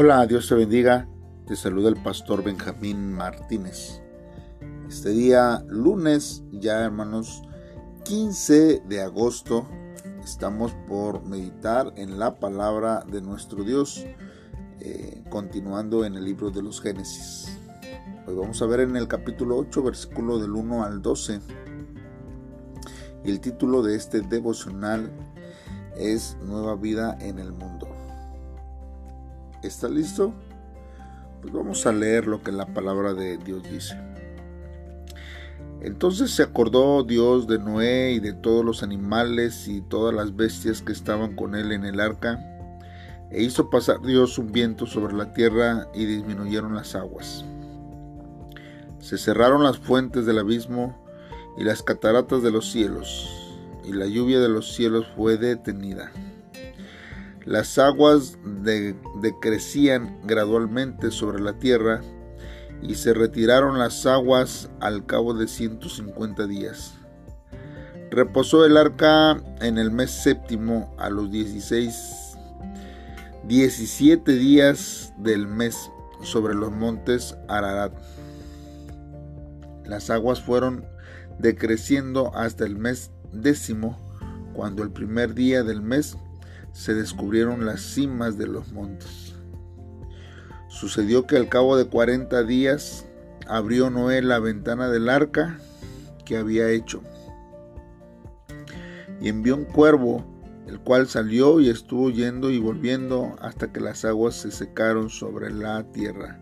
Hola, Dios te bendiga. Te saluda el pastor Benjamín Martínez. Este día, lunes, ya hermanos, 15 de agosto, estamos por meditar en la palabra de nuestro Dios, eh, continuando en el libro de los Génesis. Hoy vamos a ver en el capítulo 8, versículo del 1 al 12. Y el título de este devocional es Nueva vida en el mundo. ¿Está listo? Pues vamos a leer lo que la palabra de Dios dice. Entonces se acordó Dios de Noé y de todos los animales y todas las bestias que estaban con él en el arca, e hizo pasar Dios un viento sobre la tierra y disminuyeron las aguas. Se cerraron las fuentes del abismo y las cataratas de los cielos, y la lluvia de los cielos fue detenida. Las aguas decrecían gradualmente sobre la tierra y se retiraron las aguas al cabo de 150 días. Reposó el arca en el mes séptimo a los 16, 17 días del mes sobre los montes Ararat. Las aguas fueron decreciendo hasta el mes décimo, cuando el primer día del mes se descubrieron las cimas de los montes. Sucedió que al cabo de cuarenta días abrió Noé la ventana del arca que había hecho y envió un cuervo, el cual salió y estuvo yendo y volviendo hasta que las aguas se secaron sobre la tierra.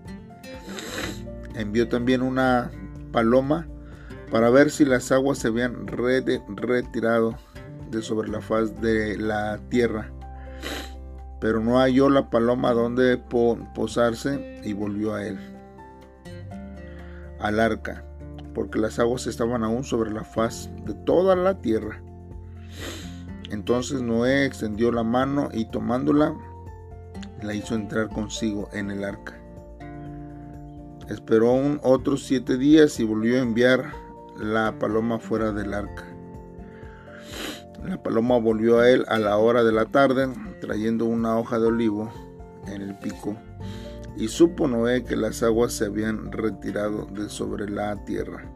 Envió también una paloma para ver si las aguas se habían retirado de sobre la faz de la tierra pero no halló la paloma donde posarse y volvió a él, al arca, porque las aguas estaban aún sobre la faz de toda la tierra. Entonces Noé extendió la mano y tomándola, la hizo entrar consigo en el arca. Esperó un otros siete días y volvió a enviar la paloma fuera del arca. La paloma volvió a él a la hora de la tarde, trayendo una hoja de olivo en el pico, y supo Noé que las aguas se habían retirado de sobre la tierra.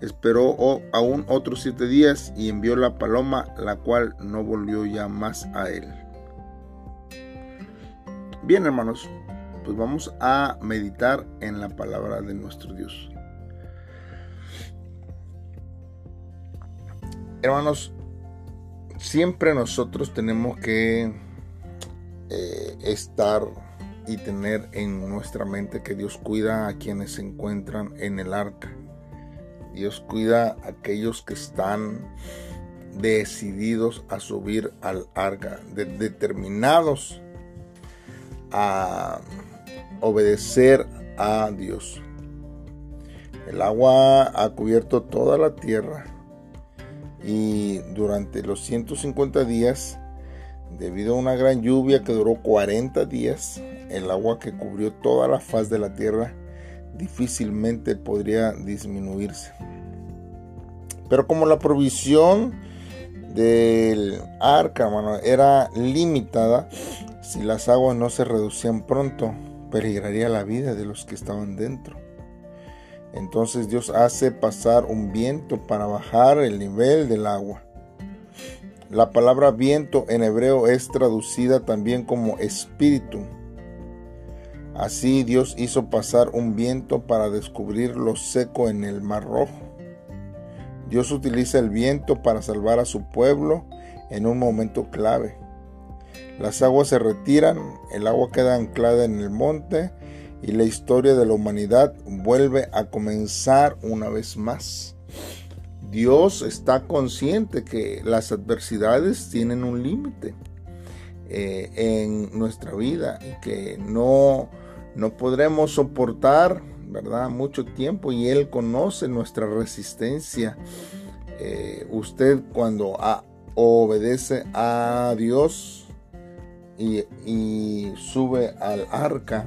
Esperó aún otros siete días y envió la paloma, la cual no volvió ya más a él. Bien hermanos, pues vamos a meditar en la palabra de nuestro Dios. Hermanos, siempre nosotros tenemos que eh, estar y tener en nuestra mente que Dios cuida a quienes se encuentran en el arca. Dios cuida a aquellos que están decididos a subir al arca, determinados a obedecer a Dios. El agua ha cubierto toda la tierra y durante los 150 días, debido a una gran lluvia que duró 40 días, el agua que cubrió toda la faz de la tierra difícilmente podría disminuirse. Pero como la provisión del arca era limitada, si las aguas no se reducían pronto, peligraría la vida de los que estaban dentro. Entonces Dios hace pasar un viento para bajar el nivel del agua. La palabra viento en hebreo es traducida también como espíritu. Así Dios hizo pasar un viento para descubrir lo seco en el mar rojo. Dios utiliza el viento para salvar a su pueblo en un momento clave. Las aguas se retiran, el agua queda anclada en el monte y la historia de la humanidad vuelve a comenzar una vez más. Dios está consciente que las adversidades tienen un límite eh, en nuestra vida y que no, no podremos soportar ¿verdad? mucho tiempo y Él conoce nuestra resistencia. Eh, usted cuando obedece a Dios y, y sube al arca,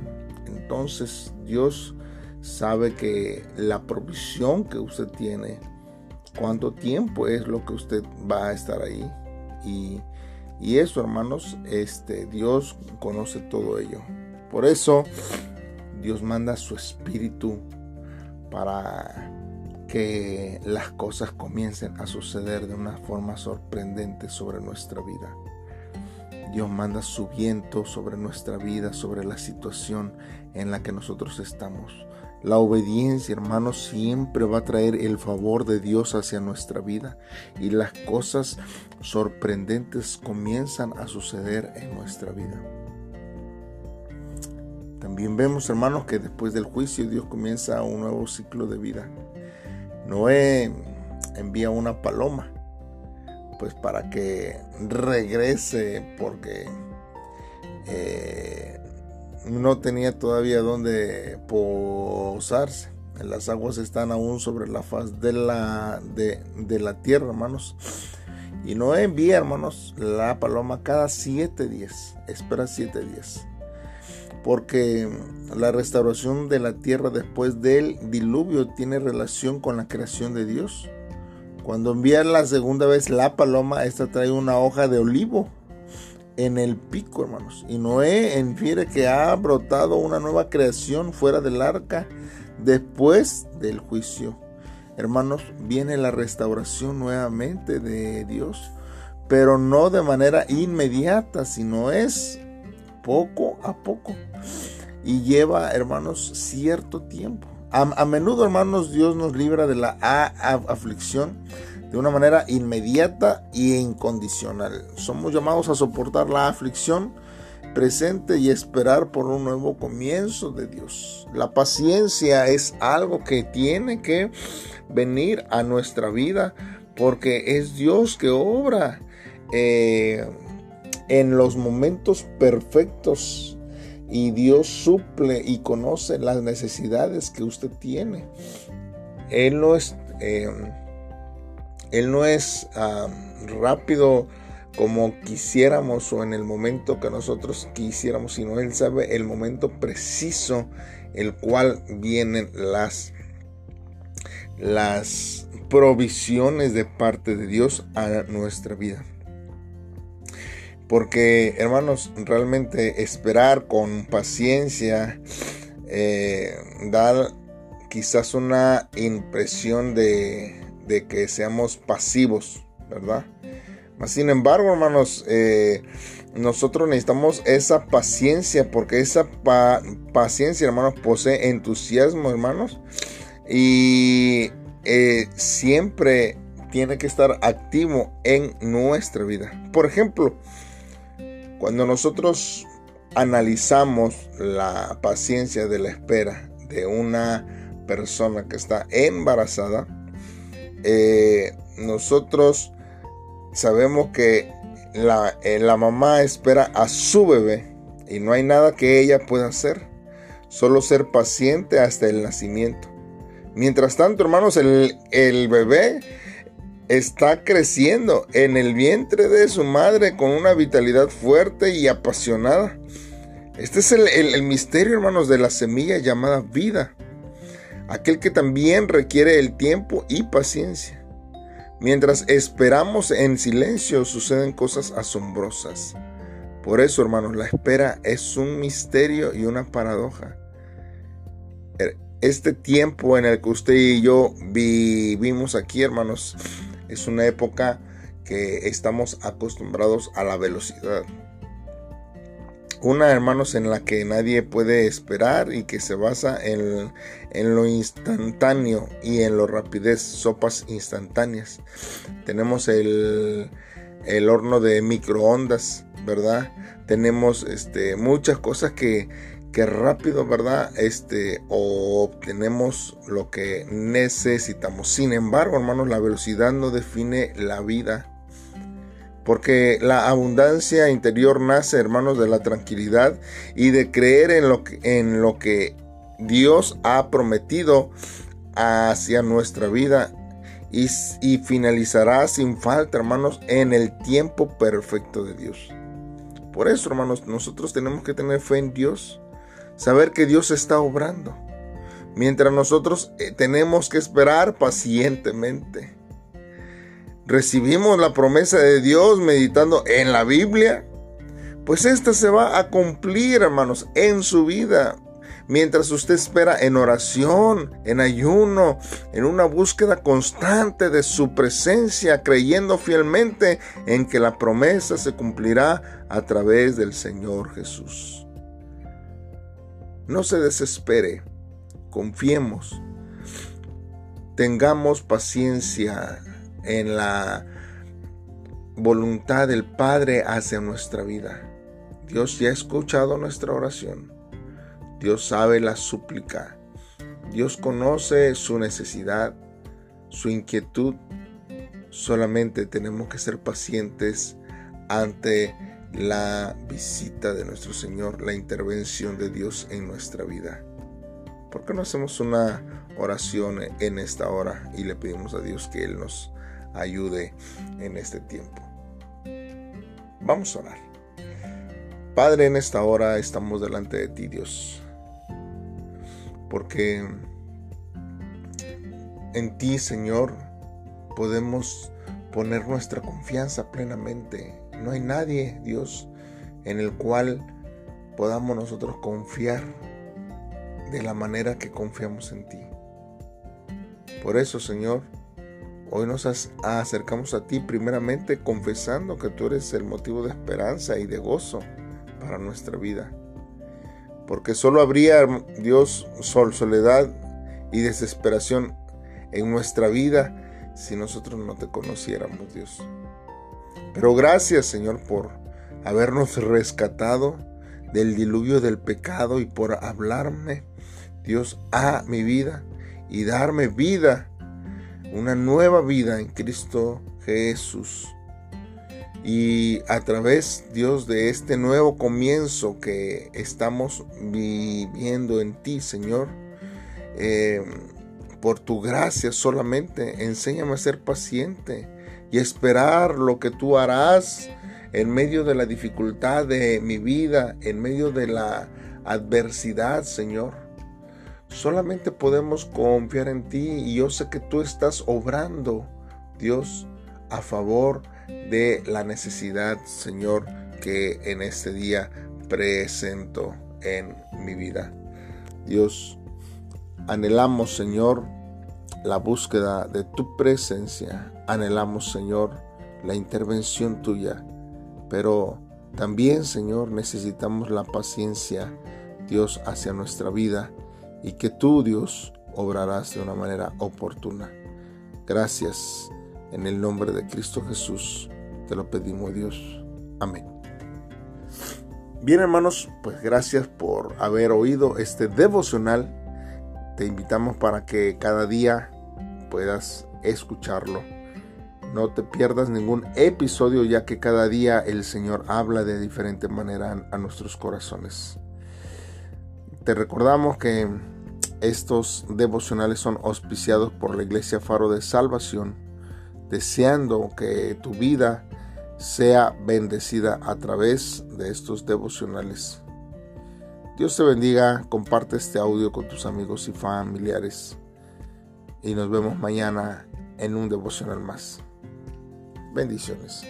entonces Dios sabe que la provisión que usted tiene, cuánto tiempo es lo que usted va a estar ahí. Y eso, hermanos, este, Dios conoce todo ello. Por eso, Dios manda su espíritu para que las cosas comiencen a suceder de una forma sorprendente sobre nuestra vida. Dios manda su viento sobre nuestra vida, sobre la situación en la que nosotros estamos. La obediencia, hermanos, siempre va a traer el favor de Dios hacia nuestra vida y las cosas sorprendentes comienzan a suceder en nuestra vida. También vemos, hermanos, que después del juicio Dios comienza un nuevo ciclo de vida. Noé envía una paloma, pues para que regrese, porque eh, no tenía todavía dónde posarse. Las aguas están aún sobre la faz de la, de, de la tierra, hermanos. Y Noé envía, hermanos, la paloma cada siete días. Espera siete días. Porque la restauración de la tierra después del diluvio tiene relación con la creación de Dios. Cuando envía la segunda vez la paloma, esta trae una hoja de olivo en el pico, hermanos. Y Noé infiere que ha brotado una nueva creación fuera del arca después del juicio. Hermanos, viene la restauración nuevamente de Dios, pero no de manera inmediata, sino es poco a poco. Y lleva, hermanos, cierto tiempo. A, menudo, hermanos, Dios nos libra de la aflicción de una manera inmediata e incondicional. Somos llamados a soportar la aflicción presente y esperar por un nuevo comienzo de Dios. La paciencia es algo que tiene que venir a nuestra vida porque es Dios que obra eh, en los momentos perfectos y Dios suple y conoce las necesidades que usted tiene. Él no es... Eh, él no es rápido como quisiéramos o en el momento que nosotros quisiéramos, sino Él sabe el momento preciso el cual vienen las, las provisiones de parte de Dios a nuestra vida. Porque, hermanos, realmente esperar con paciencia eh, da quizás una impresión de, que seamos pasivos, ¿verdad? Sin embargo, hermanos, eh, nosotros necesitamos esa paciencia, porque esa paciencia, hermanos, posee entusiasmo, hermanos, y eh, siempre tiene que estar activo en nuestra vida. Por ejemplo, cuando nosotros analizamos la paciencia de la espera de una persona que está embarazada, eh, nosotros sabemos que la, eh, la, mamá espera a su bebé y no hay nada que ella pueda hacer, solo ser paciente hasta el nacimiento. Mientras tanto, hermanos, el, el bebé está creciendo en el vientre de su madre con una vitalidad fuerte y apasionada. Este es el, el misterio, hermanos, de la semilla llamada vida aquel que también requiere el tiempo y paciencia. Mientras esperamos en silencio suceden cosas asombrosas. Por eso, hermanos, la espera es un misterio y una paradoja. Er, este tiempo en el que usted y yo vivimos aquí, hermanos, es una época que estamos acostumbrados a la velocidad. Una, hermanos, en la que nadie puede esperar y que se basa en, lo instantáneo y en lo rapidez, sopas instantáneas. Tenemos el, horno de microondas, ¿verdad? Tenemos este, muchas cosas que, que rápido, ¿verdad? Este, obtenemos lo que necesitamos. Sin embargo, hermanos, la velocidad no define la vida porque la abundancia interior nace, hermanos, de la tranquilidad y de creer en lo que, en lo que Dios ha prometido hacia nuestra vida y, y, finalizará sin falta, hermanos, en el tiempo perfecto de Dios. Por eso, hermanos, nosotros tenemos que tener fe en Dios, saber que Dios está obrando, mientras nosotros eh, tenemos que esperar pacientemente. recibimos la promesa de Dios meditando en la Biblia, pues esta se va a cumplir, hermanos, en su vida. Mientras usted espera en oración, en ayuno, en una búsqueda constante de su presencia, creyendo fielmente en que la promesa se cumplirá a través del Señor Jesús. No se desespere, confiemos, tengamos paciencia en la voluntad del Padre hacia nuestra vida. Dios ya ha escuchado nuestra oración. Dios sabe la súplica. Dios conoce su necesidad, su inquietud. Solamente tenemos que ser pacientes ante la visita de nuestro Señor, la intervención de Dios en nuestra vida. ¿Por qué no hacemos una oración en esta hora y le pedimos a Dios que Él nos ayude en este tiempo? Vamos a orar. Padre, en esta hora estamos delante de ti, Dios, porque en ti, Señor, podemos poner nuestra confianza plenamente. No hay nadie, Dios, en el cual podamos nosotros confiar de la manera que confiamos en ti. Por eso, Señor, hoy nos acercamos a ti primeramente confesando que tú eres el motivo de esperanza y de gozo para nuestra vida. Porque solo habría, Dios, sol, soledad y desesperación en nuestra vida si nosotros no te conociéramos, Dios. Pero gracias, Señor, por habernos rescatado del diluvio del pecado y por hablarme Dios a mi vida y darme vida, una nueva vida en Cristo Jesús. Y a través, Dios, de este nuevo comienzo que estamos viviendo en ti, Señor, eh, por tu gracia solamente, enséñame a ser paciente y esperar lo que tú harás en medio de la dificultad de mi vida, en medio de la adversidad, Señor. Solamente podemos confiar en ti y yo sé que tú estás obrando, Dios, a favor de la necesidad, Señor, que en este día presento en mi vida. Dios, anhelamos, Señor, la búsqueda de tu presencia. Anhelamos, Señor, la intervención tuya. Pero también, Señor, necesitamos la paciencia, Dios, hacia nuestra vida y que tú, Dios, obrarás de una manera oportuna. Gracias. En el nombre de Cristo Jesús te lo pedimos, Dios. Amén. Bien, hermanos, pues gracias por haber oído este devocional. Te invitamos para que cada día puedas escucharlo. No te pierdas ningún episodio ya que cada día el Señor habla de diferente manera a nuestros corazones. Te recordamos que estos devocionales son auspiciados por la Iglesia Faro de Salvación, deseando que tu vida sea bendecida a través de estos devocionales. Dios te bendiga, comparte este audio con tus amigos y familiares y nos vemos mañana en un devocional más. Bendiciones.